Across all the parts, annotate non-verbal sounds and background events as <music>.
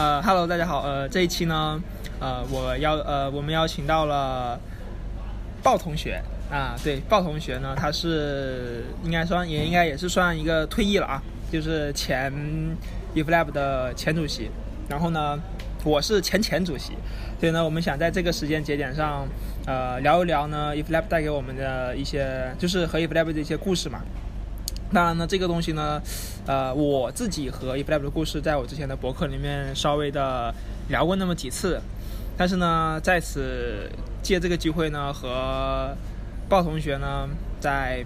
呃，Hello，大家好，呃，这一期呢，呃，我邀呃，我们邀请到了鲍同学啊，对，鲍同学呢，他是应该算也应该也是算一个退役了啊，就是前 Iflab 的前主席，然后呢，我是前前主席，所以呢，我们想在这个时间节点上，呃，聊一聊呢，Iflab 带给我们的一些，就是和 Iflab 的一些故事嘛。当然呢，这个东西呢，呃，我自己和 eFlab 的故事，在我之前的博客里面稍微的聊过那么几次，但是呢，在此借这个机会呢，和鲍同学呢，在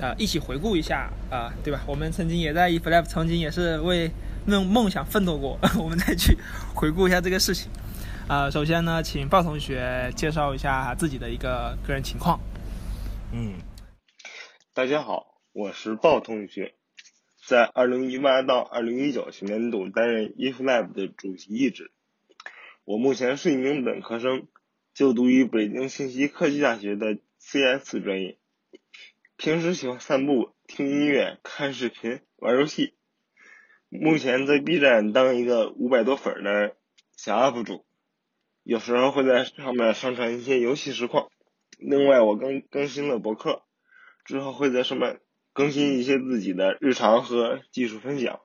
呃一起回顾一下啊、对吧？我们曾经也在 eFlab 曾经也是为那种梦想奋斗过，我们再去回顾一下这个事情。啊、首先呢，请鲍同学介绍一下自己的一个个人情况。嗯，大家好，我是鲍同学，在二零一八到二零一九学年度担任 If Lab 的主席一职。我目前是一名本科生，就读于北京信息科技大学的 CS 专业。平时喜欢散步、听音乐、看视频、玩游戏。目前在 B 站当一个五百多粉的小 UP 主，有时候会在上面上传一些游戏实况。另外，我更更新了博客，之后会在上面更新一些自己的日常和技术分享。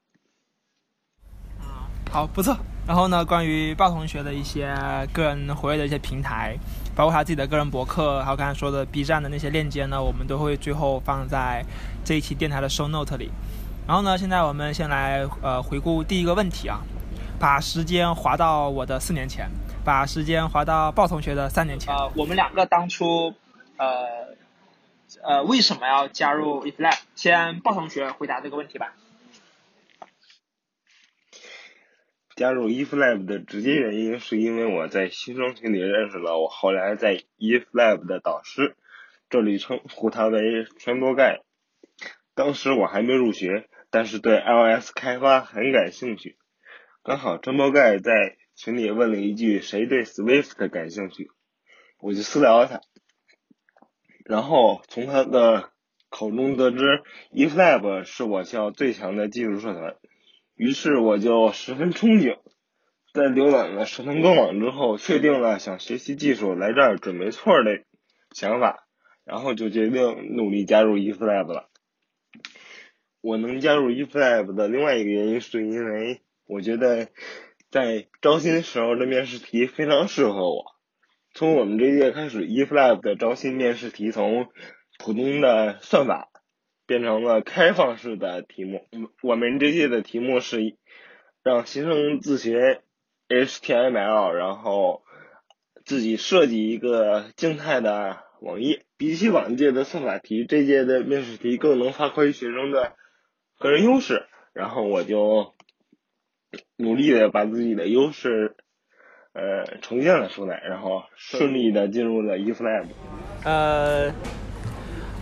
好，不错。然后呢，关于鲍同学的一些个人活跃的一些平台，包括他自己的个人博客，还有刚才说的 B 站的那些链接呢，我们都会最后放在这一期电台的 show note 里。然后呢，现在我们先来呃回顾第一个问题啊，把时间划到我的四年前，把时间划到鲍同学的三年前。呃，我们两个当初呃呃为什么要加入 eFlab？先鲍同学回答这个问题吧。加入 eFlab 的直接原因是因为我在新生群里认识了我后来在 eFlab 的导师，这里称呼他为传播盖。当时我还没入学，但是对 iOS 开发很感兴趣。刚好传播盖在群里问了一句：“谁对 Swift 感兴趣？”我就私聊他，然后从他的口中得知 eFlab 是我校最强的技术社团。于是我就十分憧憬，在浏览了社团官网之后，确定了想学习技术来这儿准没错的想法，然后就决定努力加入 eFlab 了。我能加入 eFlab 的另外一个原因，是因为我觉得在招新时候的面试题非常适合我。从我们这届开始，eFlab 的招新面试题从普通的算法。变成了开放式的题目。我们这届的题目是让新生自学 HTML，然后自己设计一个静态的网页。比起往届的算法题，这届的面试题更能发挥学生的个人优势。然后我就努力的把自己的优势呃重现了出来，然后顺利的进入了 eFlab。呃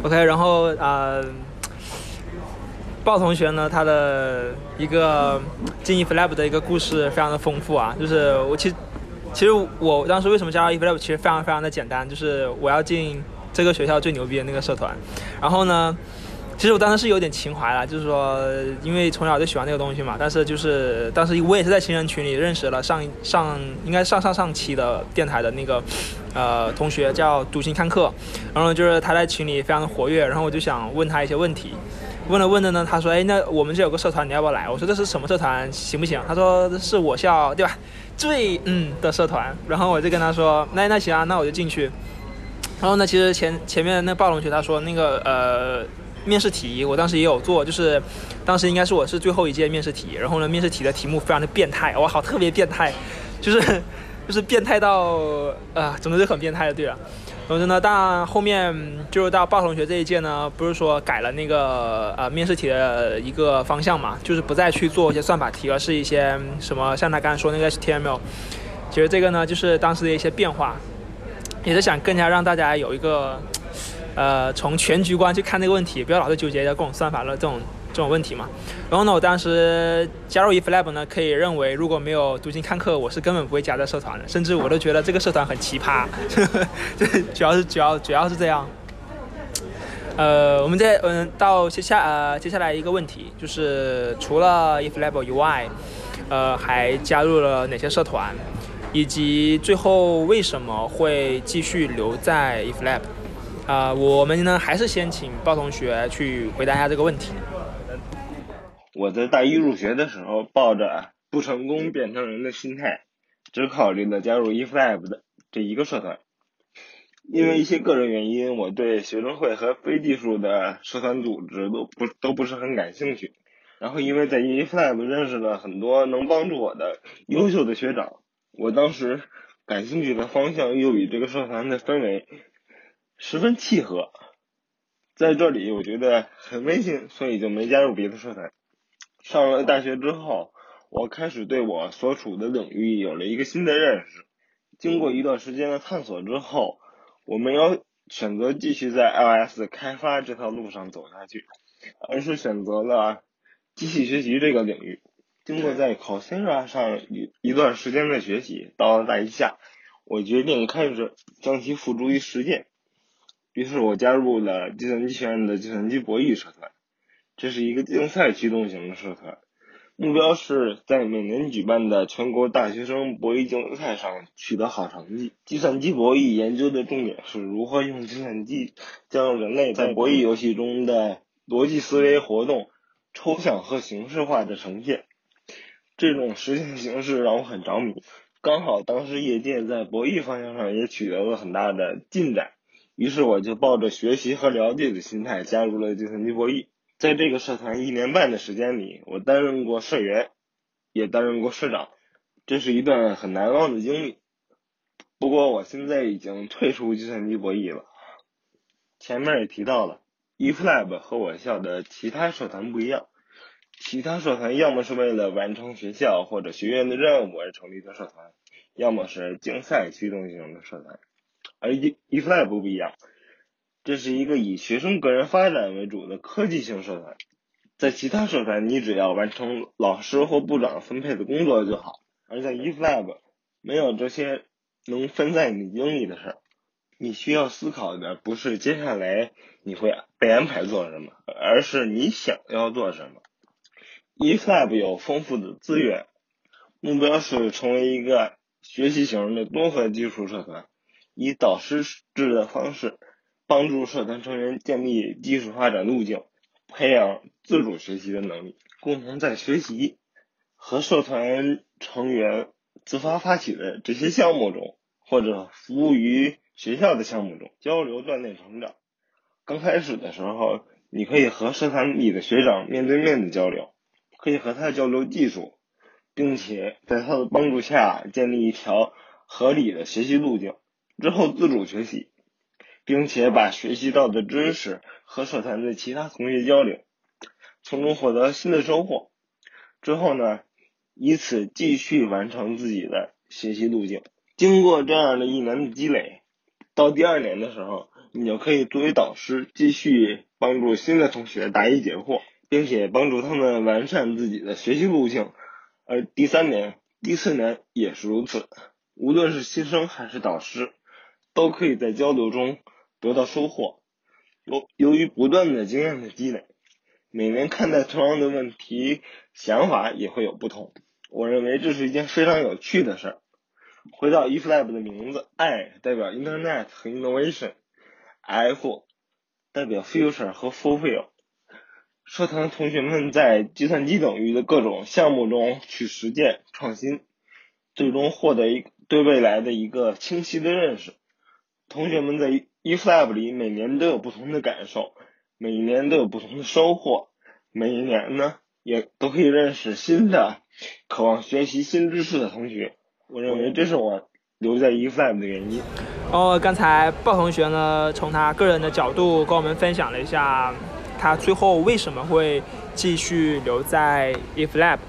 ，OK，然后呃。鲍同学呢，他的一个进 eFlab 的一个故事非常的丰富啊，就是我其实其实我当时为什么加入 eFlab，其实非常非常的简单，就是我要进这个学校最牛逼的那个社团，然后呢，其实我当时是有点情怀了，就是说因为从小就喜欢那个东西嘛，但是就是当时我也是在情人群里认识了上上应该上上上期的电台的那个呃同学叫独行看客，然后就是他在群里非常活跃，然后我就想问他一些问题。问了问的呢，他说：“哎，那我们这有个社团，你要不要来？”我说：“这是什么社团，行不行？”他说：“是我校对吧？最嗯的社团。”然后我就跟他说：“那那行啊，那我就进去。”然后呢，其实前前面那暴龙学他说那个呃面试题，我当时也有做，就是当时应该是我是最后一届面试题，然后呢面试题的题目非常的变态，哇好特别变态，就是 <laughs> 就是变态到啊，总之就很变态的，对了。总之呢，当然后面就是到鲍同学这一届呢，不是说改了那个呃面试题的一个方向嘛，就是不再去做一些算法题，而是一些什么像他刚才说那个 HTML。其实这个呢，就是当时的一些变化，也是想更加让大家有一个呃从全局观去看这个问题，不要老是纠结各种算法的这种这种问题嘛。然后呢，我当时加入 eFlab 呢，可以认为如果没有读经看课，我是根本不会加在社团的，甚至我都觉得这个社团很奇葩。这 <laughs> 主要是主要主要是这样。呃，我们再嗯到接下呃接下来一个问题，就是除了 eFlab 以外，呃，还加入了哪些社团，以及最后为什么会继续留在 eFlab？啊，我们呢还是先请鲍同学去回答一下这个问题。我在大一入学的时候，抱着不成功变成人的心态，只考虑了加入 eFlab 的这一个社团。因为一些个人原因，我对学生会和非技术的社团组织都不都不是很感兴趣。然后因为在 eFlab 认识了很多能帮助我的优秀的学长，我当时感兴趣的方向又与这个社团的氛围十分契合，在这里我觉得很温馨，所以就没加入别的社团。上了大学之后，我开始对我所处的领域有了一个新的认识。经过一段时间的探索之后，我没有选择继续在 iOS 开发这条路上走下去，而是选择了机器学习这个领域。经过在 Coursera 上一一段时间的学习，到了大一下，我决定开始将其付诸于实践。于是我加入了计算机学院的计算机博弈社团，这是一个竞赛驱动型的社团。目标是在每年举办的全国大学生博弈竞赛上取得好成绩。计算机博弈研究的重点是如何用计算机将人类在博弈游戏中的逻辑思维活动抽象和形式化的呈现。这种实现形式让我很着迷。刚好当时业界在博弈方向上也取得了很大的进展，于是我就抱着学习和了解的心态加入了计算机博弈。在这个社团一年半的时间里，我担任过社员，也担任过社长，这是一段很难忘的经历。不过我现在已经退出计算机博弈了。前面也提到了，eFlab 和我校的其他社团不一样，其他社团要么是为了完成学校或者学院的任务而成立的社团，要么是竞赛驱动型的社团，而 e eflab 不一样。这是一个以学生个人发展为主的科技型社团，在其他社团，你只要完成老师或部长分配的工作就好；而在 eFlab，没有这些能分散你精力的事儿。你需要思考的不是接下来你会被安排做什么，而是你想要做什么。eFlab 有丰富的资源，目标是成为一个学习型的综合技术社团，以导师制的方式。帮助社团成员建立技术发展路径，培养自主学习的能力，共同在学习和社团成员自发发起的这些项目中，或者服务于学校的项目中交流锻炼成长。刚开始的时候，你可以和社团里的学长面对面的交流，可以和他交流技术，并且在他的帮助下建立一条合理的学习路径，之后自主学习。并且把学习到的知识和社团的其他同学交流，从中获得新的收获。之后呢，以此继续完成自己的学习路径。经过这样的一年的积累，到第二年的时候，你就可以作为导师继续帮助新的同学答疑解惑，并且帮助他们完善自己的学习路径。而第三年、第四年也是如此。无论是新生还是导师，都可以在交流中。得到收获，由由于不断的经验的积累，每年看待同样的问题，想法也会有不同。我认为这是一件非常有趣的事儿。回到 eFlab 的名字，I 代表 Internet 和 Innovation，F 代表 Future 和 Fulfill。社团同学们在计算机领域的各种项目中去实践创新，最终获得一对未来的一个清晰的认识。同学们在 eFlab 里每年都有不同的感受，每一年都有不同的收获，每一年呢也都可以认识新的渴望学习新知识的同学。我认为这是我留在 eFlab 的原因。哦，刚才鲍同学呢从他个人的角度跟我们分享了一下他最后为什么会继续留在 eFlab。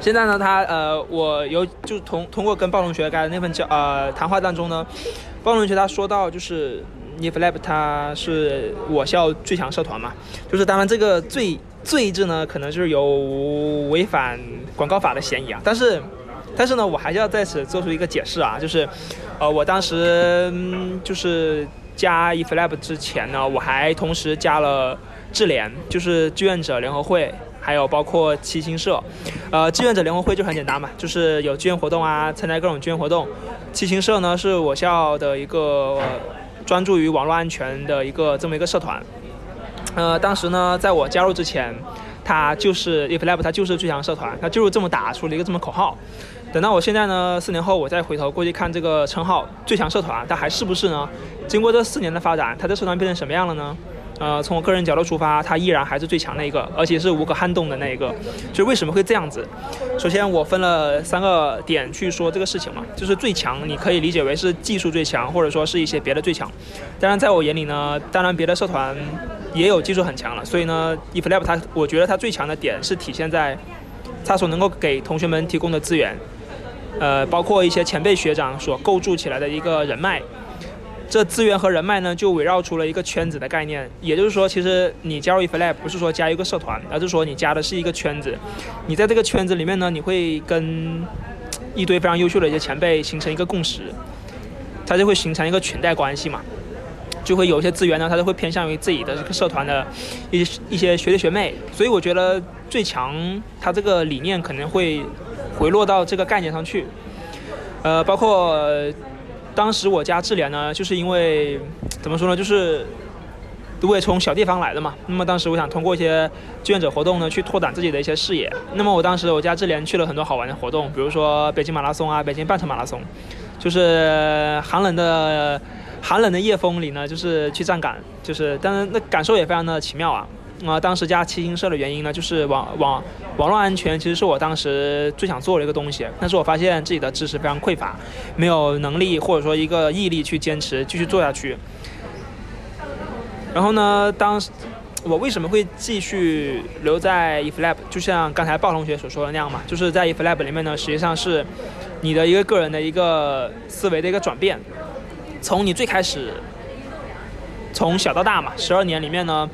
现在呢，他呃，我有就通通过跟鲍同学开的那份交呃谈话当中呢。包同学他说到，就是，iflab 他是我校最强社团嘛，就是当然这个“最”“最”字呢，可能就是有违反广告法的嫌疑啊。但是，但是呢，我还是要在此做出一个解释啊，就是，呃，我当时就是加 iflab 之前呢，我还同时加了智联，就是志愿者联合会还有包括七星社。呃，志愿者联合会就很简单嘛，就是有志愿活动啊，参加各种志愿活动。七星社呢是我校的一个专注于网络安全的一个这么一个社团。呃，当时呢，在我加入之前，它就是 IfLab，它就是最强社团，它就是这么打出了一个这么口号。等到我现在呢，四年后我再回头过去看这个称号“最强社团”，它还是不是呢？经过这四年的发展，它的社团变成什么样了呢？呃，从我个人角度出发，它依然还是最强的一个，而且是无可撼动的那一个。就为什么会这样子？首先，我分了三个点去说这个事情嘛，就是最强，你可以理解为是技术最强，或者说是一些别的最强。当然，在我眼里呢，当然别的社团也有技术很强了。所以呢，IfLab 它，我觉得它最强的点是体现在它所能够给同学们提供的资源。呃，包括一些前辈学长所构筑起来的一个人脉，这资源和人脉呢，就围绕出了一个圈子的概念。也就是说，其实你加入 IfLab 不是说加一个社团，而是说你加的是一个圈子。你在这个圈子里面呢，你会跟一堆非常优秀的一些前辈形成一个共识，它就会形成一个裙带关系嘛，就会有一些资源呢，它就会偏向于自己的这个社团的一些一些学弟学妹。所以我觉得最强，它这个理念可能会。回落到这个概念上去，呃，包括当时我加智联呢，就是因为怎么说呢，就是我也从小地方来的嘛。那么当时我想通过一些志愿者活动呢，去拓展自己的一些视野。那么我当时我加智联去了很多好玩的活动，比如说北京马拉松啊，北京半程马拉松，就是寒冷的寒冷的夜风里呢，就是去站岗，就是但是那感受也非常的奇妙啊。啊，当时加七星社的原因呢，就是网网网络安全，其实是我当时最想做的一个东西。但是我发现自己的知识非常匮乏，没有能力或者说一个毅力去坚持继续做下去。然后呢，当我为什么会继续留在 IfLab？就像刚才鲍同学所说的那样嘛，就是在 IfLab 里面呢，实际上是你的一个个人的一个思维的一个转变，从你最开始从小到大嘛，十二年里面呢。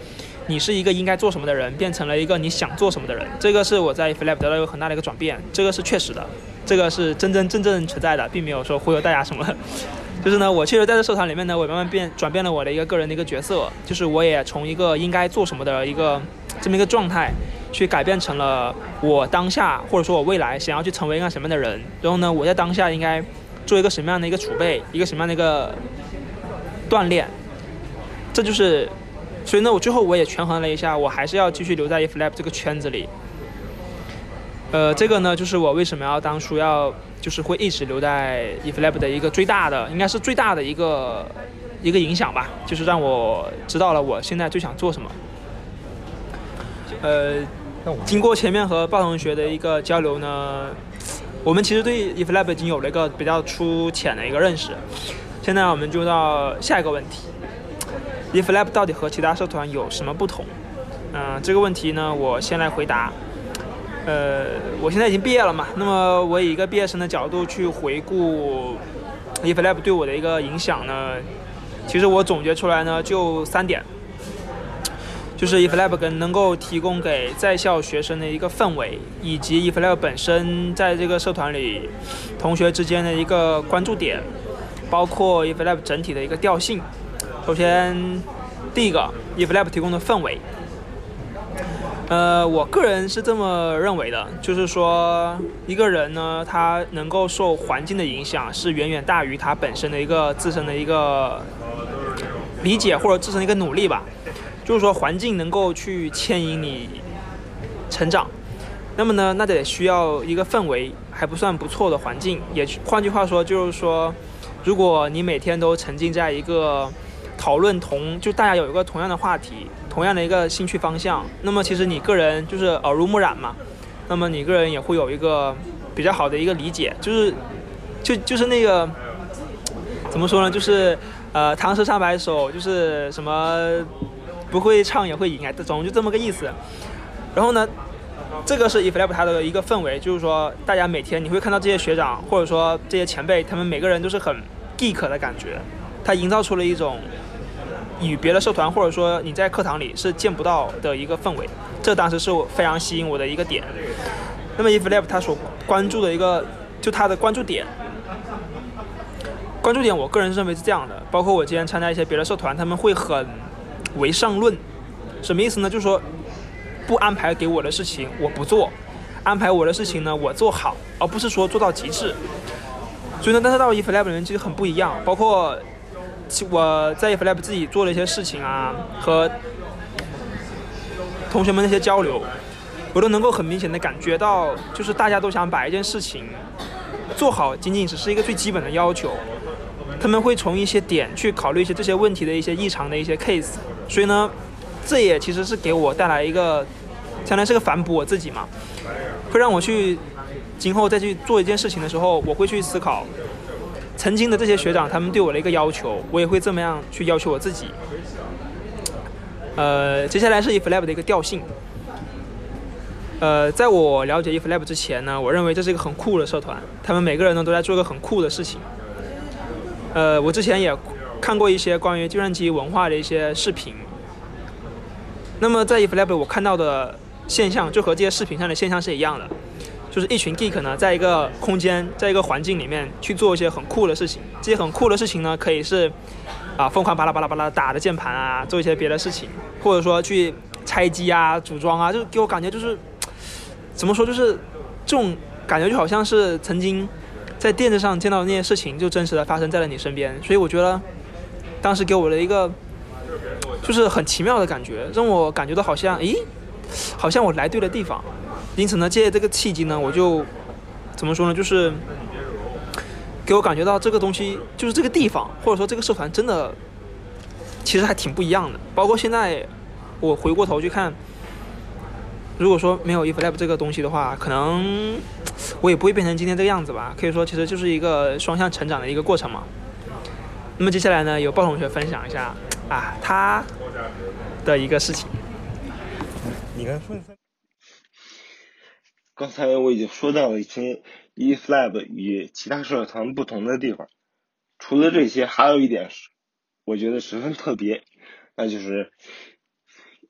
你是一个应该做什么的人，变成了一个你想做什么的人，这个是我在 FLAB 得到一个很大的一个转变，这个是确实的，这个是真真正正存在的，并没有说忽悠大家什么。<laughs> 就是呢，我确实在这社团里面呢，我慢慢变转变了我的一个个人的一个角色，就是我也从一个应该做什么的一个这么一个状态，去改变成了我当下或者说我未来想要去成为一个什么样的人，然后呢，我在当下应该做一个什么样的一个储备，一个什么样的一个锻炼，这就是。所以呢，我最后我也权衡了一下，我还是要继续留在 IfLab 这个圈子里。呃，这个呢，就是我为什么要当初要就是会一直留在 IfLab 的一个最大的，应该是最大的一个一个影响吧，就是让我知道了我现在最想做什么。呃，经过前面和鲍同学的一个交流呢，我们其实对 IfLab 已经有了一个比较粗浅的一个认识。现在我们就到下一个问题。IfLab 到底和其他社团有什么不同？嗯，这个问题呢，我先来回答。呃，我现在已经毕业了嘛，那么我以一个毕业生的角度去回顾 IfLab 对我的一个影响呢，其实我总结出来呢就三点，就是 IfLab 跟能够提供给在校学生的一个氛围，以及 IfLab 本身在这个社团里同学之间的一个关注点，包括 IfLab 整体的一个调性。首先，第一个，IfLab 提供的氛围，呃，我个人是这么认为的，就是说，一个人呢，他能够受环境的影响，是远远大于他本身的一个自身的一个理解或者自身的一个努力吧。就是说，环境能够去牵引你成长，那么呢，那得需要一个氛围还不算不错的环境。也换句话说，就是说，如果你每天都沉浸在一个讨论同就大家有一个同样的话题，同样的一个兴趣方向，那么其实你个人就是耳濡目染嘛，那么你个人也会有一个比较好的一个理解，就是就就是那个怎么说呢，就是呃唐诗三百首，就是什么不会唱也会赢啊，总就这么个意思。然后呢，这个是 IfLab 它的一个氛围，就是说大家每天你会看到这些学长或者说这些前辈，他们每个人都是很 geek 的感觉，他营造出了一种。与别的社团或者说你在课堂里是见不到的一个氛围，这当时是我非常吸引我的一个点。那么 IfLab 它所关注的一个，就它的关注点，关注点我个人认为是这样的。包括我今天参加一些别的社团，他们会很唯上论，什么意思呢？就是说不安排给我的事情我不做，安排我的事情呢我做好，而不是说做到极致。所以呢，但是到 eFlab 里面其实很不一样，包括我在 f l a b 自己做的一些事情啊，和同学们那些交流，我都能够很明显的感觉到，就是大家都想把一件事情做好，仅仅只是一个最基本的要求。他们会从一些点去考虑一些这些问题的一些异常的一些 case，所以呢，这也其实是给我带来一个，相当于是个反哺我自己嘛，会让我去今后再去做一件事情的时候，我会去思考曾经的这些学长他们对我的一个要求，我也会这么样去要求我自己。呃，接下来是 eFlab 的一个调性。呃，在我了解 eFlab 之前呢，我认为这是一个很酷的社团，他们每个人呢都在做一个很酷的事情。呃，我之前也看过一些关于计算机文化的一些视频。那么在 eFlab 我看到的现象，就和这些视频上的现象是一样的，就是一群 geek 呢，在一个空间，在一个环境里面去做一些很酷的事情。这些很酷的事情呢，可以是啊疯狂巴拉巴拉巴拉打着键盘啊，做一些别的事情，或者说去拆机啊、组装啊，就给我感觉就是怎么说，就是这种感觉就好像是曾经。在电视上见到的那些事情，就真实的发生在了你身边，所以我觉得，当时给我的一个，就是很奇妙的感觉，让我感觉到好像，咦，好像我来对了地方。因此呢，借这个契机呢，我就怎么说呢，就是给我感觉到这个东西，就是这个地方，或者说这个社团，真的其实还挺不一样的。包括现在我回过头去看，如果说没有 eFlab 这个东西的话，可能。我也不会变成今天这个样子吧？可以说，其实就是一个双向成长的一个过程嘛。那么接下来呢，由鲍同学分享一下啊，他的一个事情。你刚说。刚才我已经说到了一些 eFlab 与其他社团不同的地方。除了这些，还有一点是，我觉得十分特别，那就是。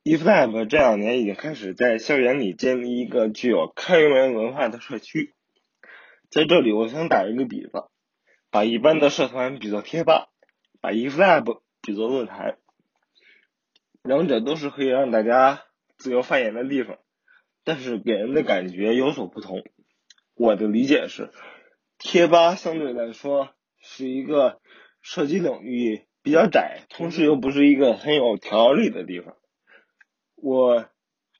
eFlab 这两年已经开始在校园里建立一个具有开源文化的社区。在这里，我想打一个比方，把一般的社团比作贴吧，把 eFlab 比作论坛，两者都是可以让大家自由发言的地方，但是给人的感觉有所不同。我的理解是，贴吧相对来说是一个涉及领域比较窄，同时又不是一个很有条理的地方。我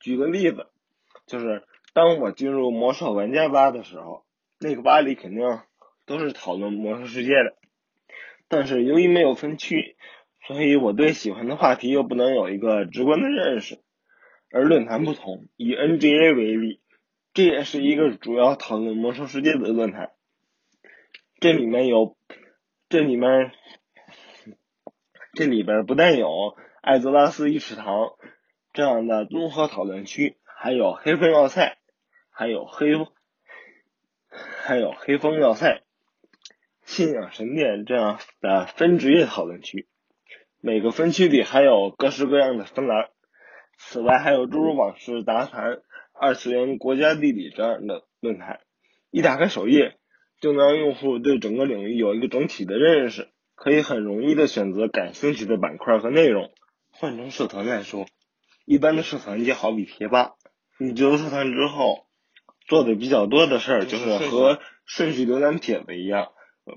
举个例子，就是当我进入魔兽玩家吧的时候，那个吧里肯定都是讨论魔兽世界的，但是由于没有分区，所以我对喜欢的话题又不能有一个直观的认识。而论坛不同，以 NGA 为例，这也是一个主要讨论魔兽世界的论坛，这里面有，这里面，这里边不但有艾泽拉斯一池塘。这样的综合讨论区，还有黑风要塞，还有黑，还有黑风要塞，信仰神殿这样的分职业讨论区。每个分区里还有各式各样的分栏。此外，还有诸如往事杂谈、二次元国家地理这样的论坛。一打开首页，就能让用户对整个领域有一个整体的认识，可以很容易的选择感兴趣的板块和内容。换成社团来说。一般的社团就好比贴吧，你进入社团之后，做的比较多的事儿就是和顺序浏览帖子一样，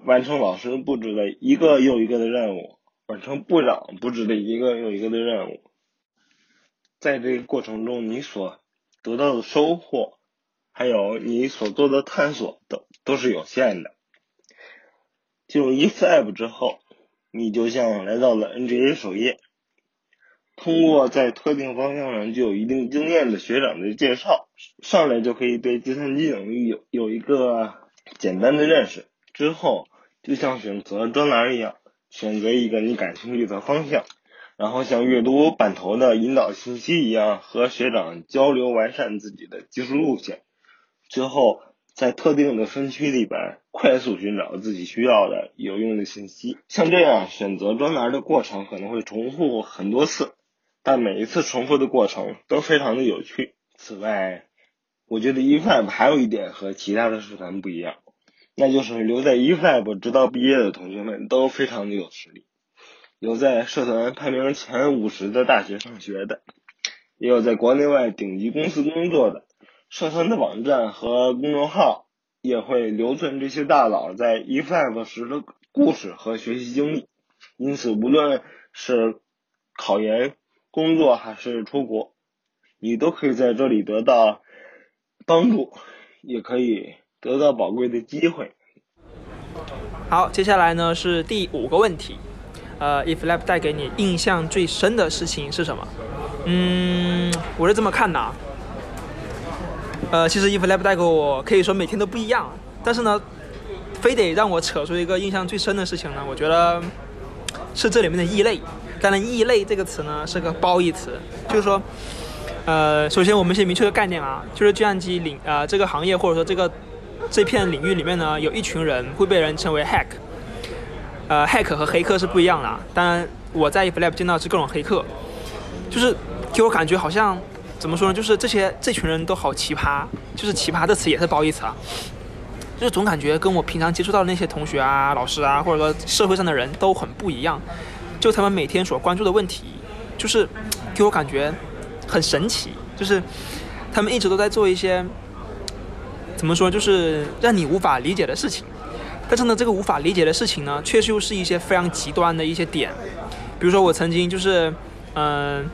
完成老师布置的一个又一个的任务，完成部长布置的一个又一个的任务。在这个过程中，你所得到的收获，还有你所做的探索都都是有限的。进入 eFlab 之后，你就像来到了 NGA 首页。通过在特定方向上具有一定经验的学长的介绍，上来就可以对计算机领域有有一个简单的认识。之后就像选择专栏一样，选择一个你感兴趣的方向，然后像阅读版头的引导信息一样，和学长交流完善自己的技术路线。最后在特定的分区里边快速寻找自己需要的有用的信息。像这样选择专栏的过程可能会重复很多次。但每一次重复的过程都非常的有趣。此外，我觉得 eFlab 还有一点和其他的社团不一样，那就是留在 eFlab 直到毕业的同学们都非常的有实力，有在社团排名前五十的大学上学的，也有在国内外顶级公司工作的。社团的网站和公众号也会留存这些大佬在 e f i v e 时的故事和学习经历，因此无论是考研、工作还是出国，你都可以在这里得到帮助，也可以得到宝贵的机会。好，接下来呢是第五个问题，呃，Iflab 带给你印象最深的事情是什么？嗯，我是这么看的啊。呃，其实 Iflab 带给我可以说每天都不一样，但是呢，非得让我扯出一个印象最深的事情呢，我觉得是这里面的异类。当然，异类这个词呢是个褒义词，就是说，呃，首先我们先明确个概念啊，就是计算机领呃这个行业或者说这个这片领域里面呢，有一群人会被人称为 hack。呃，hack 和黑客是不一样的。当然，我在 FLAP 见到是各种黑客，就是给我感觉好像。怎么说呢？就是这些这群人都好奇葩，就是奇葩的词也是褒义词啊。就是总感觉跟我平常接触到的那些同学啊、老师啊，或者说社会上的人都很不一样。就他们每天所关注的问题，就是给我感觉很神奇。就是他们一直都在做一些怎么说，就是让你无法理解的事情。但是呢，这个无法理解的事情呢，确实又是一些非常极端的一些点。比如说我曾经就是嗯。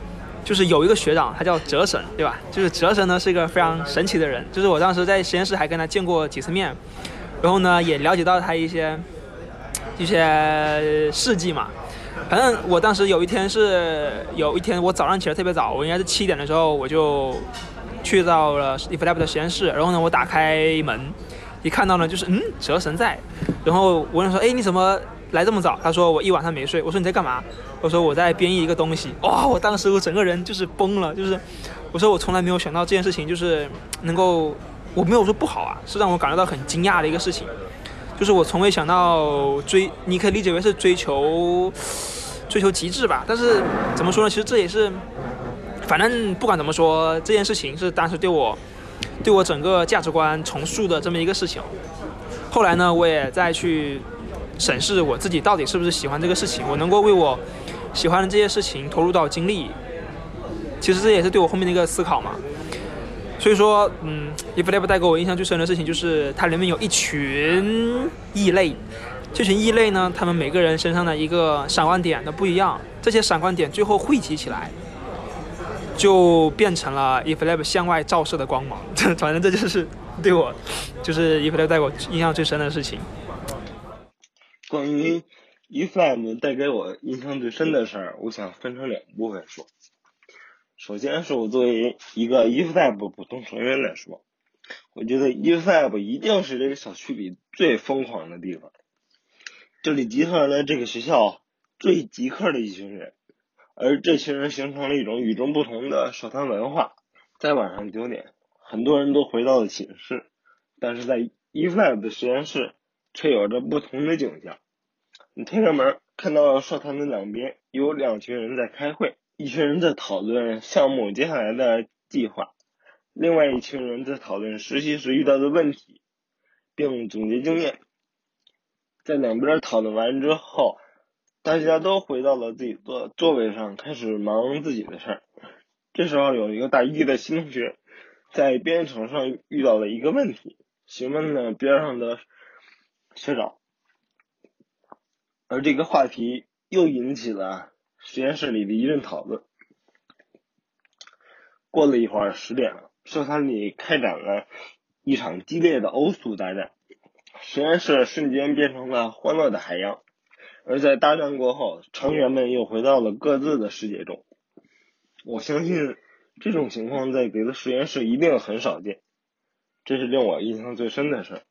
就是有一个学长，他叫哲神，对吧？就是哲神呢是一个非常神奇的人，就是我当时在实验室还跟他见过几次面，然后呢也了解到他一些一些事迹嘛。反正我当时有一天是有一天我早上起来特别早，我应该是七点的时候我就去到了 EFLAB 的实验室，然后呢我打开门一看到呢就是嗯蛇神在，然后我问说哎你怎么？来这么早？他说我一晚上没睡。我说你在干嘛？我说我在编译一个东西。哇！我当时我整个人就是崩了，就是我说我从来没有想到这件事情就是能够，我没有说不好啊，是让我感觉到很惊讶的一个事情。就是我从未想到追，你可以理解为是追求追求极致吧。但是怎么说呢？其实这也是，反正不管怎么说，这件事情是当时对我对我整个价值观重塑的这么一个事情。后来呢，我也再去。审视我自己到底是不是喜欢这个事情，我能够为我喜欢的这些事情投入到精力，其实这也是对我后面的一个思考嘛。所以说，嗯，eFlap 带给我印象最深的事情就是它里面有一群异类，这群异类呢，他们每个人身上的一个闪光点都不一样，这些闪光点最后汇集起来，就变成了 eFlap 向外照射的光芒。<laughs> 反正这就是对我，就是 eFlap 带我印象最深的事情。关于 eFlap 带给我印象最深的事儿，我想分成两部分说。首先是我作为一个 eFlap 普通成员来说，我觉得 eFlap 一定是这个小区里最疯狂的地方。这里集合了这个学校最极客的一群人，而这群人形成了一种与众不同的社团文化。在晚上九点，很多人都回到了寝室，但是在 eFlap 的实验室。却有着不同的景象。你推开门，看到社团的两边有两群人在开会，一群人在讨论项目接下来的计划，另外一群人在讨论实习时遇到的问题，并总结经验。在两边讨论完之后，大家都回到了自己的座位上，开始忙自己的事儿。这时候，有一个大一的新同学在编程上遇到了一个问题，询问了边上的。学长，而这个话题又引起了实验室里的一阵讨论。过了一会儿，十点了，社团里开展了一场激烈的欧速大战，实验室瞬间变成了欢乐的海洋。而在大战过后，成员们又回到了各自的世界中。我相信这种情况在别的实验室一定很少见，这是令我印象最深的事。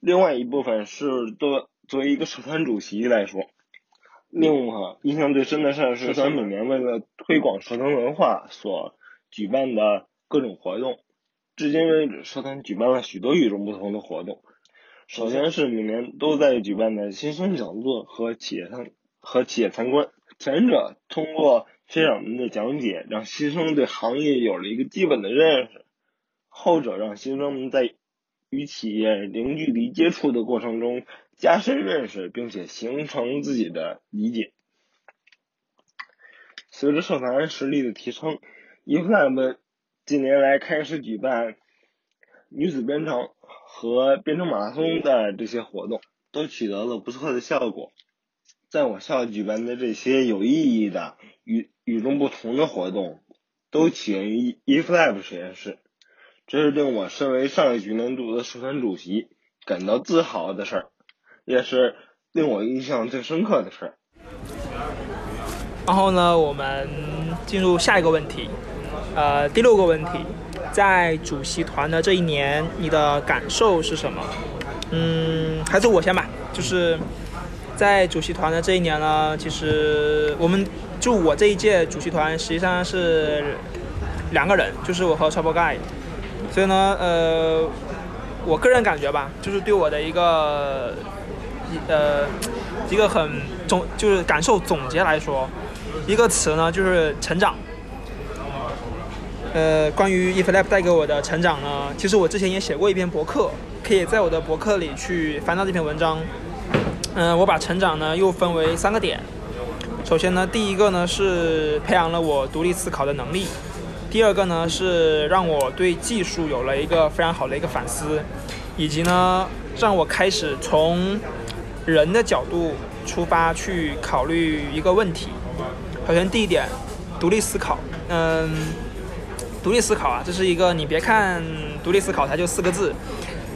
另外一部分是作作为一个社团主席来说，令我印象最深的事是，社团每年为了推广社团文化所举办的各种活动。至今为止，社团举办了许多与众不同的活动。首先是每年都在举办的新生讲座和企业参和企业参观，前者通过学长们的讲解，让新生对行业有了一个基本的认识；后者让新生们在与企业零距离接触的过程中，加深认识，并且形成自己的理解。随着社团实力的提升，，eFlab 近年来开始举办女子编程和编程马拉松的这些活动，都取得了不错的效果。在我校举办的这些有意义的、与与众不同的活动，都起源于 eFlab 实验室，这是令我身为上一局年度的社团主席感到自豪的事儿，也是令我印象最深刻的事儿。然后呢，我们进入下一个问题，呃，第六个问题，在主席团的这一年，你的感受是什么？嗯，还是我先吧。就是在主席团的这一年呢，其实我们就我这一届主席团实际上是两个人，就是我和 Trouble Guy。所以呢，呃，我个人感觉吧，就是对我的一个一呃一个很总就是感受总结来说，一个词呢就是成长。呃，关于 eFlab 带给我的成长呢，其实我之前也写过一篇博客，可以在我的博客里去翻到这篇文章。嗯、我把成长呢又分为三个点。首先呢，第一个呢是培养了我独立思考的能力，第二个呢是让我对技术有了一个非常好的一个反思，以及呢让我开始从人的角度出发去考虑一个问题。首先第一点，独立思考。嗯，独立思考啊，这是一个你别看独立思考它就四个字，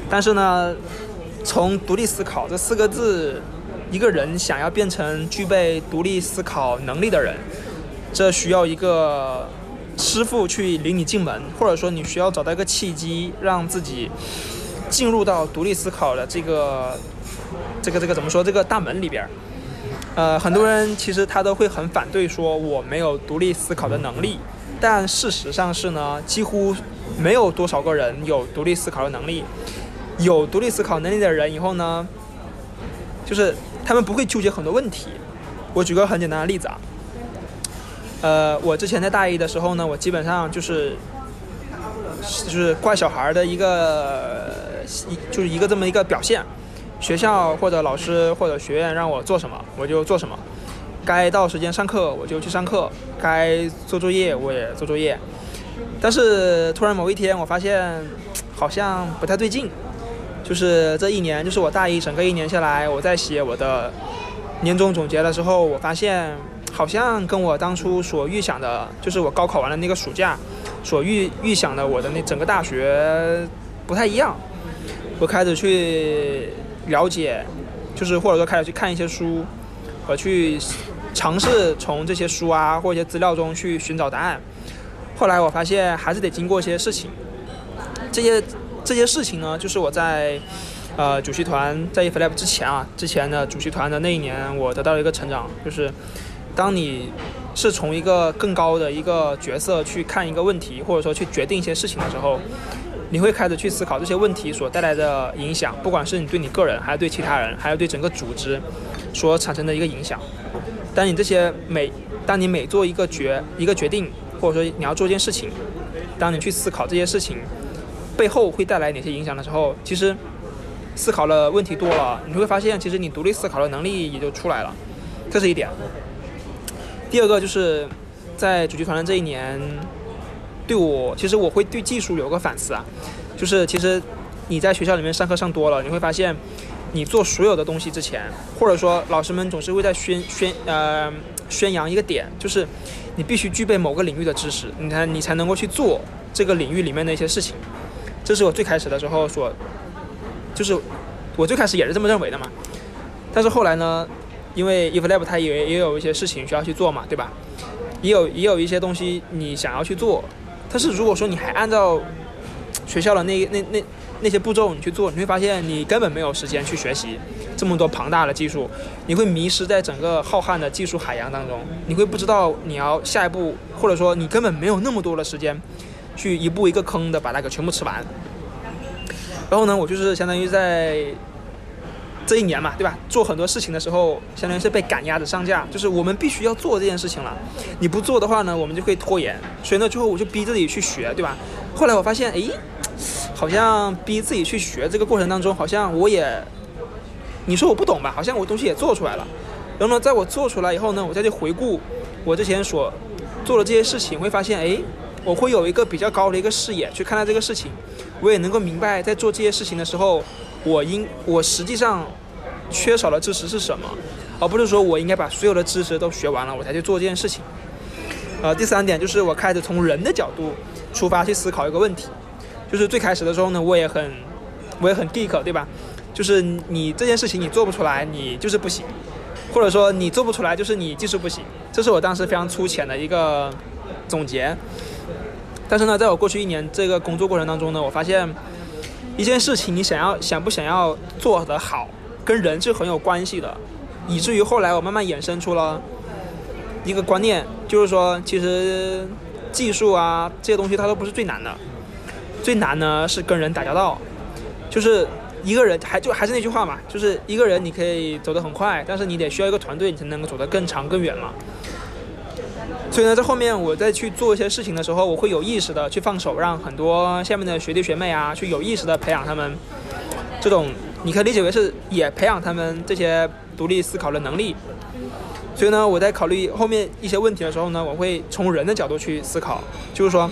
但是呢，从独立思考这四个字，一个人想要变成具备独立思考能力的人，这需要一个师傅去领你进门，或者说你需要找到一个契机，让自己进入到独立思考的这个这个这个怎么说这个大门里边。呃，很多人其实他都会很反对说我没有独立思考的能力，但事实上是呢，几乎没有多少个人有独立思考的能力。有独立思考能力的人以后呢，就是他们不会纠结很多问题。我举个很简单的例子啊，呃，我之前在大一的时候呢，我基本上就是就是怪小孩的一个就是一个这么一个表现。学校或者老师或者学院让我做什么，我就做什么。该到时间上课我就去上课，该做作业我也做作业。但是突然某一天，我发现好像不太对劲。就是这一年，就是我大一整个一年下来，我在写我的年终总结的时候，我发现好像跟我当初所预想的，就是我高考完了那个暑假所预预想的我的那整个大学不太一样。我开始去了解，就是或者说开始去看一些书，和去尝试从这些书啊或一些资料中去寻找答案。后来我发现还是得经过一些事情，这些这些事情呢，就是我在呃主席团在 eFlab 之前啊，之前的主席团的那一年，我得到了一个成长，就是当你是从一个更高的一个角色去看一个问题，或者说去决定一些事情的时候。你会开始去思考这些问题所带来的影响，不管是你对你个人，还是对其他人，还是对整个组织所产生的一个影响。当你这些每，当你每做一个决一个决定，或者说你要做一件事情，当你去思考这些事情背后会带来哪些影响的时候，其实思考的问题多了，你会发现其实你独立思考的能力也就出来了，这是一点。第二个就是在主席团的这一年。对我，其实我会对技术有个反思啊，就是其实你在学校里面上课上多了，你会发现，你做所有的东西之前，或者说老师们总是会在宣宣呃宣扬一个点，就是你必须具备某个领域的知识，你才你才能够去做这个领域里面的一些事情。这是我最开始的时候所，就是我最开始也是这么认为的嘛。但是后来呢，因为 eFlab 它也也有一些事情需要去做嘛，对吧？也有也有一些东西你想要去做。但是如果说你还按照学校的那那那那些步骤你去做，你会发现你根本没有时间去学习这么多庞大的技术，你会迷失在整个浩瀚的技术海洋当中，你会不知道你要下一步，或者说你根本没有那么多的时间去一步一个坑的把它给全部吃完。然后呢，我就是相当于在这一年嘛，对吧？做很多事情的时候，相当于是被赶鸭子上架，就是我们必须要做这件事情了。你不做的话呢，我们就会拖延。所以呢，最后我就逼自己去学，对吧？后来我发现，诶，好像逼自己去学这个过程当中，好像我也，你说我不懂吧？好像我东西也做出来了。然后呢，在我做出来以后呢，我再去回顾我之前所做的这些事情，会发现，诶，我会有一个比较高的一个视野去看待这个事情，我也能够明白在做这些事情的时候，我应我实际上缺少的知识是什么，而不是说我应该把所有的知识都学完了我才去做这件事情。呃，第三点就是我开始从人的角度出发去思考一个问题，就是最开始的时候呢，我也很我也很 geek，对吧？就是你这件事情你做不出来，你就是不行，或者说你做不出来就是你技术不行，这是我当时非常粗浅的一个总结。但是呢，在我过去一年这个工作过程当中呢，我发现一件事情你想要想不想要做得好，跟人是很有关系的，以至于后来我慢慢衍生出了。一个观念就是说，其实技术啊这些东西它都不是最难的，最难呢是跟人打交道。就是一个人还就还是那句话嘛，就是一个人你可以走得很快，但是你得需要一个团队，你才能够走得更长更远嘛。所以呢，在后面我再去做一些事情的时候，我会有意识的去放手，让很多下面的学弟学妹啊，去有意识的培养他们这种，你可以理解为是也培养他们这些独立思考的能力。所以呢，我在考虑后面一些问题的时候呢，我会从人的角度去思考，就是说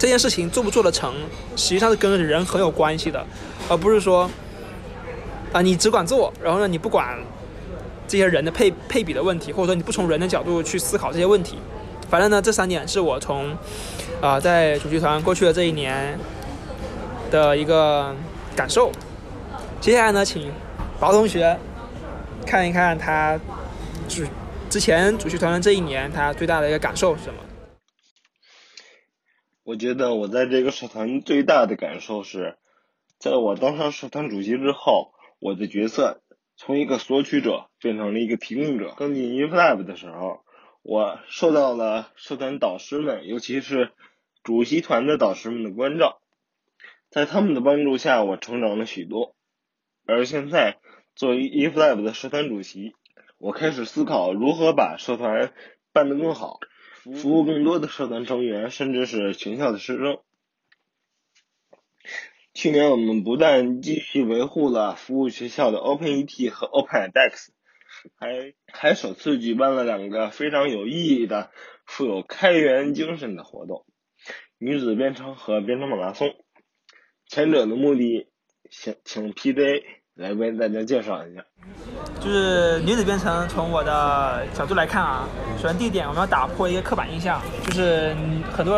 这件事情做不做得成，实际上是跟人很有关系的，而不是说啊你只管做，然后呢你不管这些人的配配比的问题，或者说你不从人的角度去思考这些问题。反正呢，这三点是我从啊在主剧团过去的这一年的一个感受。接下来呢，请宝同学看一看他。是之前主席团的这一年，他最大的一个感受是什么？我觉得我在这个社团最大的感受是，在我当上社团主席之后，我的角色从一个索取者变成了一个提供者。刚进 iflab 的时候，我受到了社团导师们，尤其是主席团的导师们的关照，在他们的帮助下，我成长了许多。而现在作为 iflab 的社团主席。我开始思考如何把社团办得更好，服务更多的社团成员，甚至是学校的师生。去年我们不但继续维护了服务学校的 OpenET 和 OpenEDX，还还首次举办了两个非常有意义的、富有开源精神的活动——女子编程和编程马拉松。前者的目的，请请 PJ 来为大家介绍一下。就是女子编程，从我的角度来看啊，首先第一点，我们要打破一个刻板印象，就是很多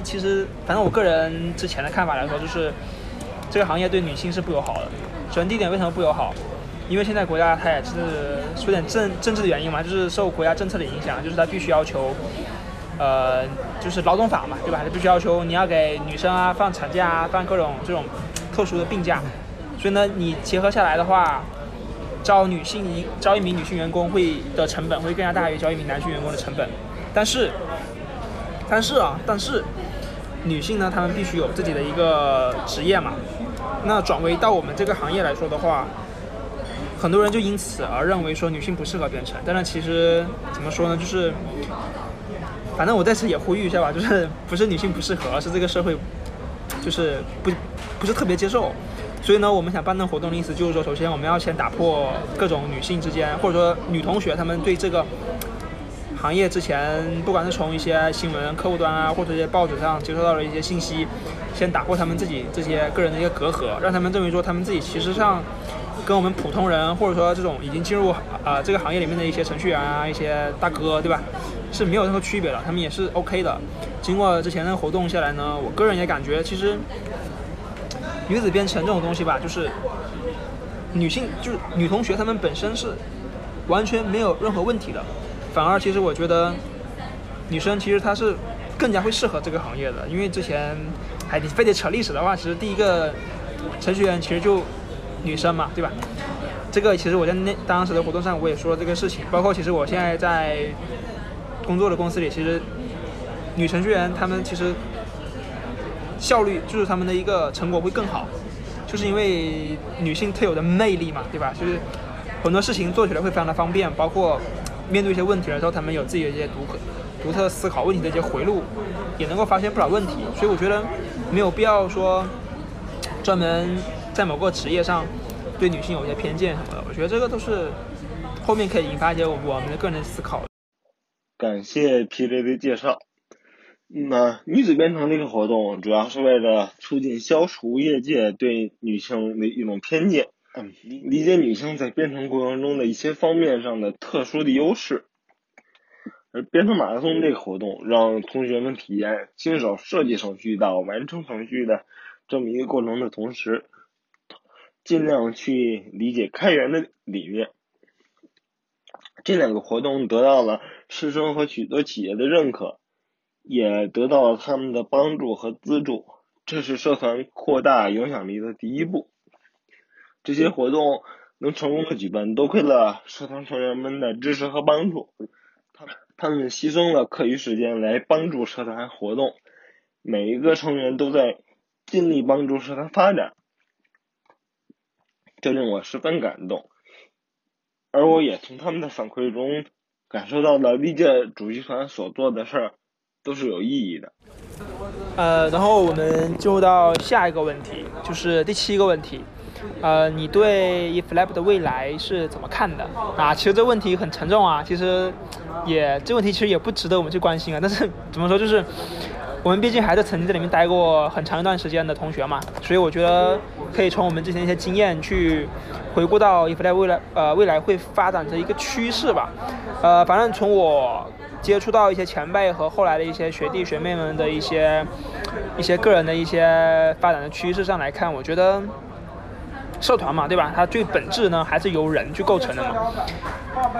其实，反正我个人之前的看法来说，就是这个行业对女性是不友好的。首先第一点，为什么不友好？因为现在国家它也是出点政政治的原因嘛，就是受国家政策的影响，就是它必须要求，呃，就是劳动法嘛，对吧？它必须要求你要给女生啊放产假啊，放各种这种特殊的病假，所以呢，你结合下来的话。招女性一招一名女性员工会的成本会更加大于招一名男性员工的成本，但是，但是啊，但是，女性呢，她们必须有自己的一个职业嘛。那转为到我们这个行业来说的话，很多人就因此而认为说女性不适合编程。但是其实怎么说呢，就是，反正我在此也呼吁一下吧，就是不是女性不适合，而是这个社会就是不不是特别接受。所以呢，我们想办这活动的意思就是说，首先我们要先打破各种女性之间，或者说女同学她们对这个行业之前，不管是从一些新闻客户端啊，或者一些报纸上接收到的一些信息，先打破她们自己这些个人的一个隔阂，让他们认为说他们自己其实上跟我们普通人，或者说这种已经进入啊这个行业里面的一些程序员啊，一些大哥，对吧，是没有任何区别的，他们也是 OK 的。经过之前的活动下来呢，我个人也感觉其实。女子编程这种东西吧，就是女性，就是女同学，她们本身是完全没有任何问题的。反而，其实我觉得女生其实她是更加会适合这个行业的。因为之前，哎，你非得扯历史的话，其实第一个程序员其实就女生嘛，对吧？这个其实我在那当时的活动上我也说了这个事情。包括其实我现在在工作的公司里，其实女程序员她们其实。效率就是他们的一个成果会更好，就是因为女性特有的魅力嘛，对吧？就是很多事情做起来会非常的方便，包括面对一些问题的时候，他们有自己的一些独特、独特思考问题的一些回路，也能够发现不少问题。所以我觉得没有必要说专门在某个职业上对女性有一些偏见什么的。我觉得这个都是后面可以引发一些我们的个人思考。感谢 P J 的介绍。那女子编程这个活动主要是为了促进消除业界对女性的一种偏见，嗯，理解女性在编程过程中的一些方面上的特殊的优势。而编程马拉松这个活动让同学们体验新手设计程序到完成程序的这么一个过程的同时，尽量去理解开源的理念。这两个活动得到了师生和许多企业的认可，也得到了他们的帮助和资助。这是社团扩大影响力的第一步。这些活动能成功的举办，多亏了社团成员们的支持和帮助。他们他们牺牲了课余时间来帮助社团活动，每一个成员都在尽力帮助社团发展，这令我十分感动。而我也从他们的反馈中感受到了历届主席团所做的事儿都是有意义的。呃，然后我们进入到下一个问题，就是第七个问题。呃，你对 eFlab 的未来是怎么看的？啊，其实这问题很沉重啊，其实也这问题其实也不值得我们去关心啊。但是 <laughs> 怎么说，就是我们毕竟还是曾经在里面待过很长一段时间的同学嘛，所以我觉得可以从我们之前一些经验去回顾到 eFlab 未来呃未来会发展的一个趋势吧。呃，反正从我接触到一些前辈和后来的一些学弟学妹们的一些一些个人的一些发展的趋势上来看，我觉得。社团嘛，对吧？它最本质呢，还是由人去构成的嘛。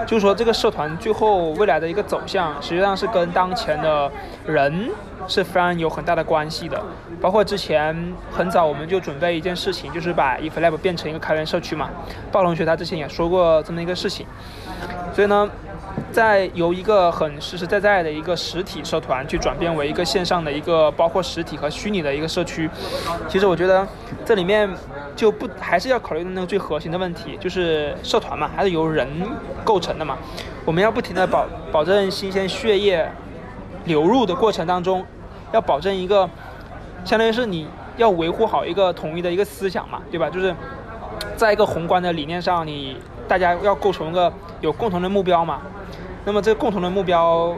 就是说，这个社团最后未来的一个走向，实际上是跟当前的人是非常有很大的关系的。包括之前很早我们就准备一件事情，就是把 eFlab 变成一个开源社区嘛。暴龙学他之前也说过这么一个事情，所以呢。在由一个很实实在在的一个实体社团去转变为一个线上的一个包括实体和虚拟的一个社区，其实我觉得这里面就不还是要考虑那个最核心的问题，就是社团嘛，还是由人构成的嘛。我们要不停的保保证新鲜血液流入的过程当中，要保证一个，相当于是你要维护好一个统一的一个思想嘛，对吧？就是在一个宏观的理念上，你大家要构成一个有共同的目标嘛。那么这个共同的目标，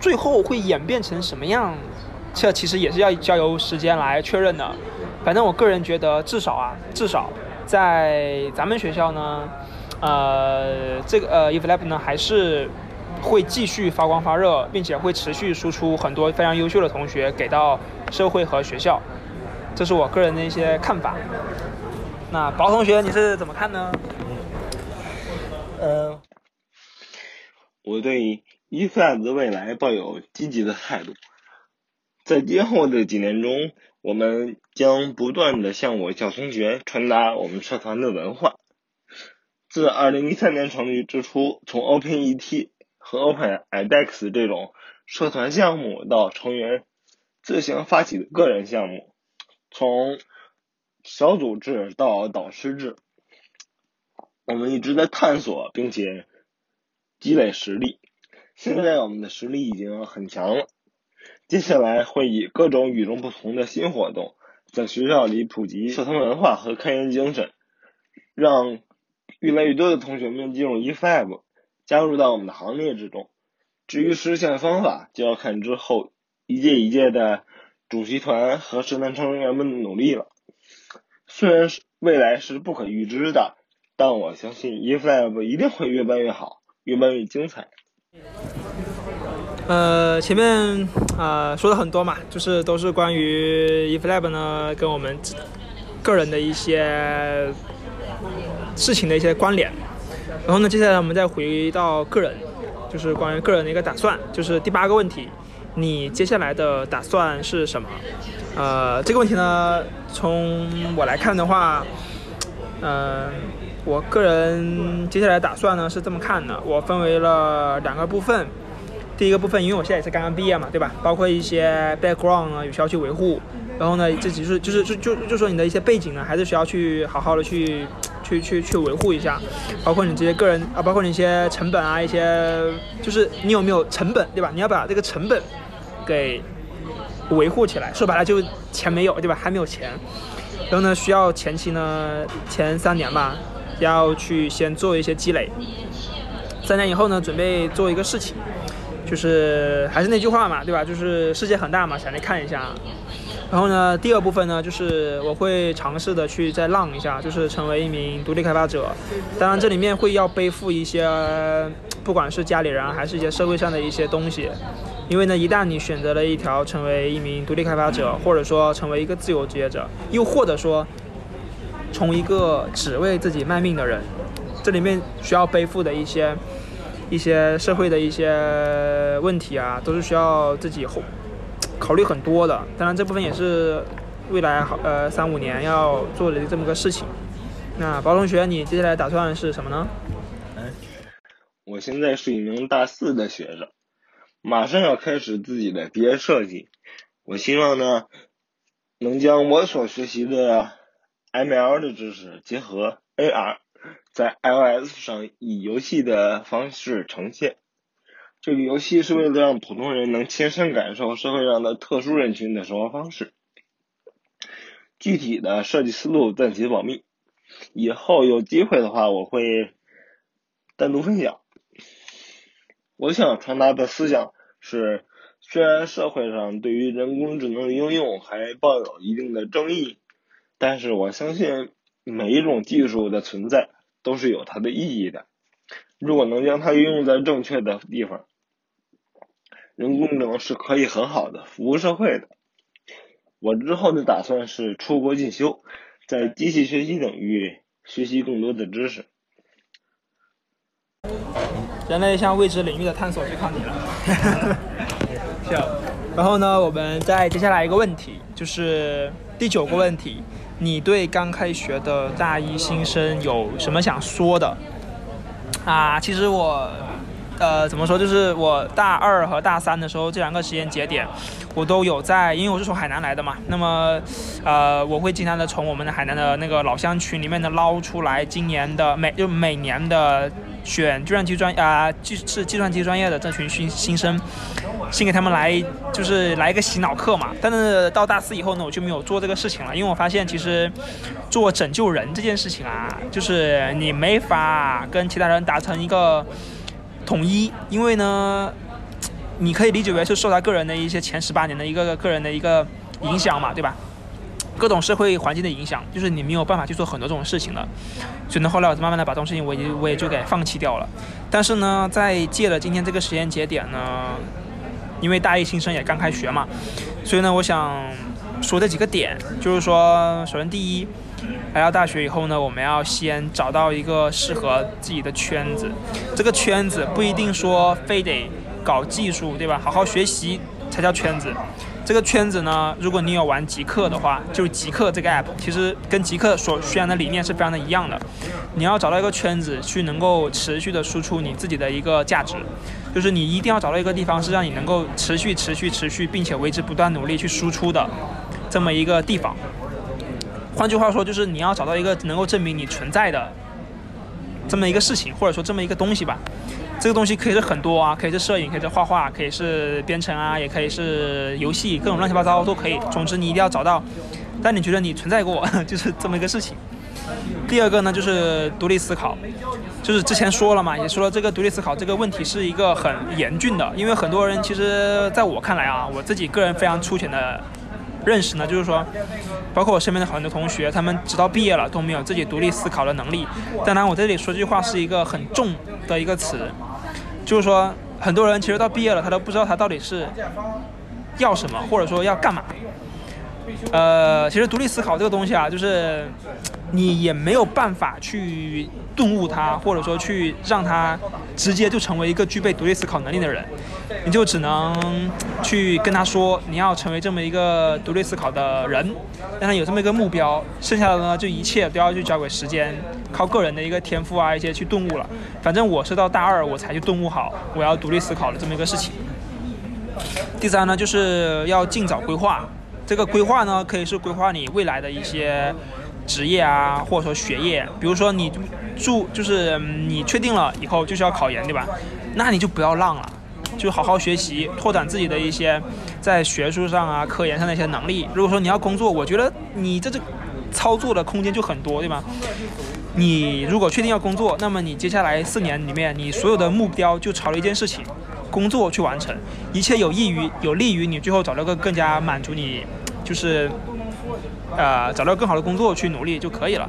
最后会演变成什么样？这其实也是要交由时间来确认的。反正我个人觉得，至少啊，至少在咱们学校呢，呃，这个呃，eFlab 呢还是会继续发光发热，并且会持续输出很多非常优秀的同学给到社会和学校。这是我个人的一些看法。那宝同学你是怎么看呢？嗯。我对 EFA 的未来抱有积极的态度，在今后的几年中，我们将不断的向我校同学传达我们社团的文化。自2013年成立之初，从 OpenET 和 OpenEDX 这种社团项目到成员自行发起的个人项目，从小组制到导师制，我们一直在探索，并且。积累实力，现在我们的实力已经很强了。接下来会以各种与众不同的新活动，在学校里普及社团文化和开源精神，让越来越多的同学们进入 eFab，加入到我们的行列之中。至于实现方法，就要看之后一届一届的主席团和社团成员们的努力了。虽然未来是不可预知的，但我相信 eFab 一定会越办越好。越办越精彩。呃，前面啊说的很多嘛，就是都是关于 eFlab 呢跟我们个人的一些事情的一些关联。然后呢，接下来我们再回到个人，就是关于个人的一个打算，就是第八个问题，你接下来的打算是什么？呃，这个问题呢，从我来看的话，嗯。我个人接下来打算呢是这么看的，我分为了两个部分。第一个部分，因为我现在也是刚刚毕业嘛，对吧？包括一些 background 啊，有需要去维护。然后呢，这只是就是就就就说你的一些背景呢，还是需要去好好的去去去去维护一下。包括你这些个人啊，包括你一些成本啊，一些就是你有没有成本，对吧？你要把这个成本给维护起来。说白了就钱没有，对吧？还没有钱。然后呢，需要前期呢，前三年吧。要去先做一些积累，三年以后呢，准备做一个事情，就是还是那句话嘛，对吧？就是世界很大嘛，想来看一下。然后呢，第二部分呢，就是我会尝试的去再浪一下，就是成为一名独立开发者。当然，这里面会要背负一些，不管是家里人还是一些社会上的一些东西。因为呢，一旦你选择了一条成为一名独立开发者，或者说成为一个自由职业者，又或者说从一个只为自己卖命的人，这里面需要背负的一些一些社会的一些问题啊，都是需要自己后考虑很多的。当然，这部分也是未来好呃三五年要做的这么个事情。那包同学，你接下来打算是什么呢？嗯我现在是一名大四的学生。马上要开始自己的毕业设计，我希望呢，能将我所学习的 ML 的知识结合 AR，在 iOS 上以游戏的方式呈现。这个游戏是为了让普通人能亲身感受社会上的特殊人群的生活方式。具体的设计思路暂且保密，以后有机会的话我会单独分享。我想传达的思想是，虽然社会上对于人工智能的应用还抱有一定的争议，但是我相信每一种技术的存在都是有它的意义的。如果能将它运用在正确的地方，人工智能是可以很好的服务社会的。我之后的打算是出国进修，在机器学习领域学习更多的知识。人类向未知领域的探索就靠你了。<laughs> 行，然后呢，我们再接下来一个问题，就是第九个问题，你对刚开学的大一新生有什么想说的？啊，其实我，呃，怎么说，就是我大二和大三的时候这两个时间节点，我都有在，因为我是从海南来的嘛，那么，呃，我会经常的从我们的海南的那个老乡群里面的捞出来今年的每就每年的。选计算机专啊，计是计算机专业的这群新新生，先给他们来就是来一个洗脑课嘛。但是到大四以后呢，我就没有做这个事情了，因为我发现其实做拯救人这件事情啊，就是你没法跟其他人达成一个统一，因为呢，你可以理解为是受他个人的一些前十八年的一个个人的一个影响嘛，对吧？各种社会环境的影响，就是你没有办法去做很多这种事情了。所以呢，后来我就慢慢的把这种事情，我也我也就给放弃掉了。但是呢，在借了今天这个时间节点呢，因为大一新生也刚开学嘛，所以呢，我想说这几个点，就是说，首先第一，来到大学以后呢，我们要先找到一个适合自己的圈子。这个圈子不一定说非得搞技术，对吧？好好学习才叫圈子。这个圈子呢，如果你有玩极客的话，就是极客这个 app，其实跟极客所宣扬的理念是非常的一样的。你要找到一个圈子，去能够持续的输出你自己的一个价值，就是你一定要找到一个地方，是让你能够持续、持续、持续，并且为之不断努力去输出的这么一个地方。换句话说，就是你要找到一个能够证明你存在的这么一个事情，或者说这么一个东西吧。这个东西可以是很多啊，可以是摄影，可以是画画，可以是编程啊，也可以是游戏，各种乱七八糟都可以。总之，你一定要找到，但你觉得你存在过，<laughs> 就是这么一个事情。第二个呢，就是独立思考，就是之前说了嘛，也说了这个独立思考这个问题是一个很严峻的，因为很多人其实在我看来啊，我自己个人非常粗浅的认识呢，就是说，包括我身边的很多同学，他们直到毕业了都没有自己独立思考的能力。当然，我这里说这句话是一个很重的一个词。就是说，很多人其实到毕业了，他都不知道他到底是要什么，或者说要干嘛。呃，其实独立思考这个东西啊，就是你也没有办法去顿悟它，或者说去让他直接就成为一个具备独立思考能力的人。你就只能去跟他说，你要成为这么一个独立思考的人，让他有这么一个目标。剩下的呢，就一切都要去交给时间，靠个人的一个天赋啊，一些去顿悟了。反正我是到大二我才去顿悟好，我要独立思考的这么一个事情。第三呢，就是要尽早规划。这个规划呢，可以是规划你未来的一些职业啊，或者说学业。比如说你住，就是你确定了以后就是要考研，对吧？那你就不要浪了，就好好学习，拓展自己的一些在学术上啊、科研上的一些能力。如果说你要工作，我觉得你这这操作的空间就很多，对吧？你如果确定要工作，那么你接下来四年里面，你所有的目标就朝着一件事情。工作去完成，一切有益于有利于你最后找到个更加满足你，就是呃找到更好的工作去努力就可以了。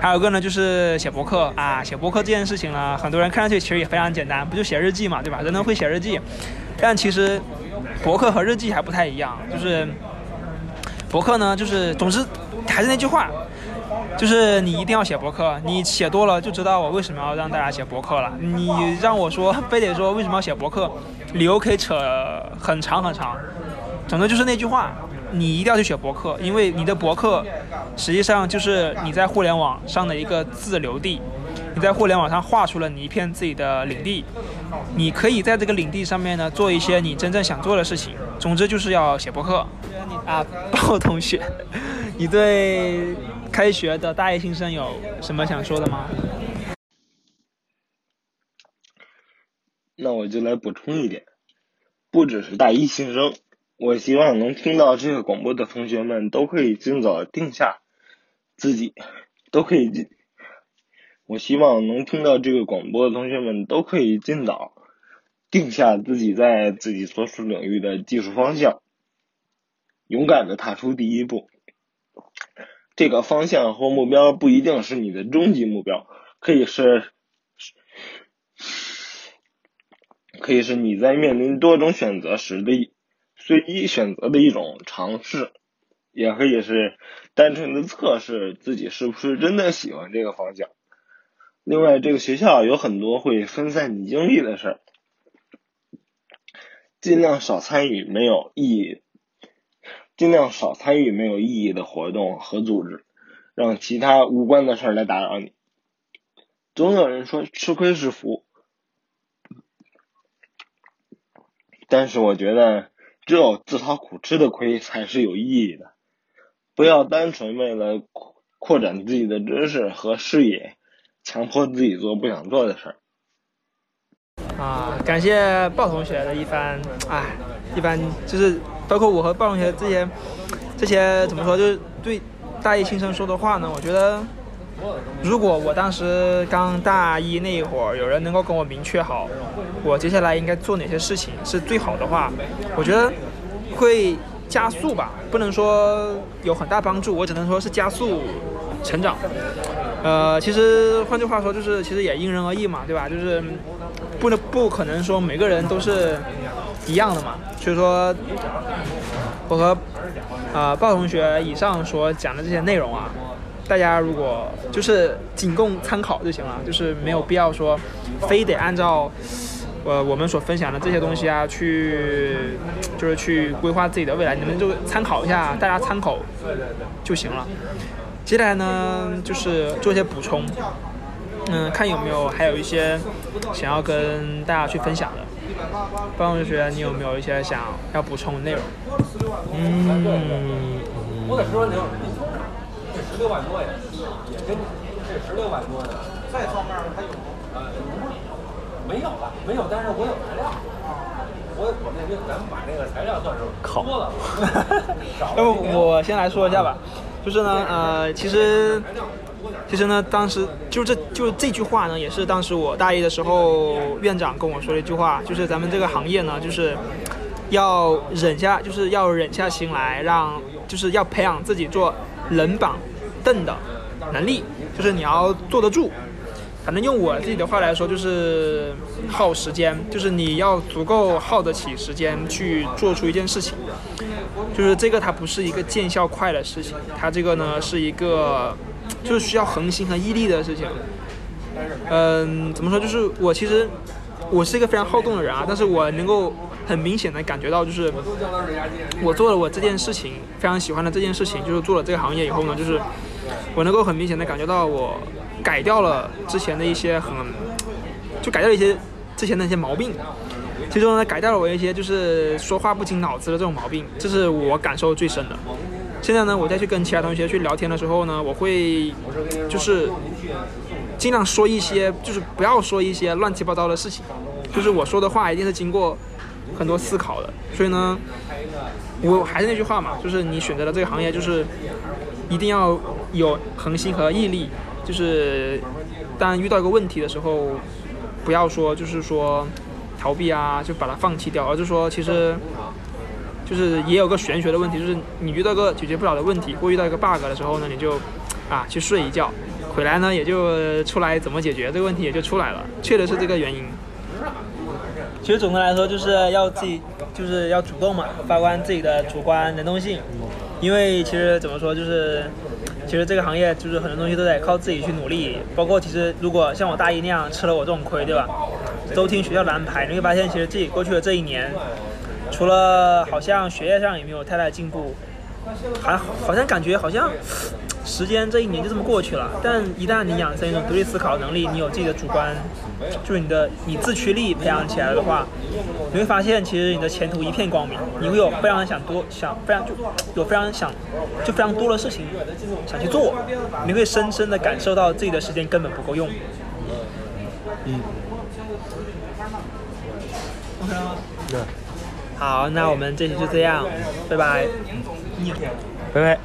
还有一个呢，就是写博客啊，写博客这件事情呢，很多人看上去其实也非常简单，不就写日记嘛，对吧？人都会写日记，但其实博客和日记还不太一样，就是博客呢，就是总之还是那句话。就是你一定要写博客，你写多了就知道我为什么要让大家写博客了。你让我说，非得说为什么要写博客，理由可以扯很长很长。总之就是那句话，你一定要去写博客，因为你的博客实际上就是你在互联网上的一个自留地，你在互联网上画出了你一片自己的领地，你可以在这个领地上面呢做一些你真正想做的事情。总之就是要写博客。啊，鲍同学，你对？开学的大一新生有什么想说的吗？那我就来补充一点，不只是大一新生，我希望能听到这个广播的同学们都可以尽早定下自己，都可以。我希望能听到这个广播的同学们都可以尽早定下自己在自己所属领域的技术方向，勇敢的踏出第一步。这个方向或目标不一定是你的终极目标，可以是，可以是你在面临多种选择时的随机选择的一种尝试，也可以是单纯的测试自己是不是真的喜欢这个方向。另外，这个学校有很多会分散你精力的事儿，尽量少参与没有意义。尽量少参与没有意义的活动和组织，让其他无关的事儿来打扰你。总有人说吃亏是福，但是我觉得只有自讨苦吃的亏才是有意义的。不要单纯为了扩扩展自己的知识和视野，强迫自己做不想做的事儿。啊，感谢鲍同学的一番，哎，一番就是。包括我和鲍同学这些，这些怎么说？就是对大一新生说的话呢？我觉得，如果我当时刚大一那一会儿，有人能够跟我明确好，我接下来应该做哪些事情是最好的话，我觉得会加速吧。不能说有很大帮助，我只能说是加速成长。呃，其实换句话说，就是其实也因人而异嘛，对吧？就是不能不可能说每个人都是一样的嘛。所以说，我和啊鲍同学以上所讲的这些内容啊，大家如果就是仅供参考就行了，就是没有必要说非得按照呃我们所分享的这些东西啊去，就是去规划自己的未来，你们就参考一下，大家参考就行了。接下来呢，就是做一些补充，嗯，看有没有还有一些想要跟大家去分享的。方同学，你有没有一些想要补充的内容？嗯，我得说您，这十六万多呀，也跟这十六万多的，再上面还有呃，没有了，没有，但是我有材料。我我那边咱们把那个材料算是多了。<laughs> 要不我先来说一下吧，就是呢，呃，其实。其实呢，当时就这就这句话呢，也是当时我大一的时候院长跟我说的一句话，就是咱们这个行业呢，就是要忍下，就是要忍下心来，让就是要培养自己做冷板凳的能力，就是你要坐得住。反正用我自己的话来说，就是耗时间，就是你要足够耗得起时间去做出一件事情。就是这个它不是一个见效快的事情，它这个呢是一个。就是需要恒心和毅力的事情。嗯，怎么说？就是我其实我是一个非常好动的人啊，但是我能够很明显的感觉到，就是我做了我这件事情非常喜欢的这件事情，就是做了这个行业以后呢，就是我能够很明显的感觉到我改掉了之前的一些很，就改掉一些之前的一些毛病。其中呢，改掉了我一些就是说话不经脑子的这种毛病，这是我感受最深的。现在呢，我再去跟其他同学去聊天的时候呢，我会就是尽量说一些，就是不要说一些乱七八糟的事情，就是我说的话一定是经过很多思考的。所以呢，我还是那句话嘛，就是你选择的这个行业，就是一定要有恒心和毅力。就是当遇到一个问题的时候，不要说就是说逃避啊，就把它放弃掉，而是说其实就是也有个玄学的问题，就是你遇到个解决不了的问题，或遇到一个 bug 的时候呢，你就啊去睡一觉，回来呢也就出来怎么解决这个问题也就出来了，确实是这个原因。其实总的来说就是要自己就是要主动嘛，发挥自己的主观能动性，因为其实怎么说就是。其实这个行业就是很多东西都得靠自己去努力，包括其实如果像我大一那样吃了我这种亏，对吧？都听学校的安排，你会发现其实自己过去的这一年，除了好像学业上也没有太大进步，还好像感觉好像。时间这一年就这么过去了，但一旦你养成一种独立思考能力，你有自己的主观，就是你的你自驱力培养起来的话，你会发现其实你的前途一片光明，你会有非常想多想非常就有非常想就非常多的事情想去做，你会深深的感受到自己的时间根本不够用。嗯。OK 吗？对。好，那我们这期就这样，拜拜。拜拜。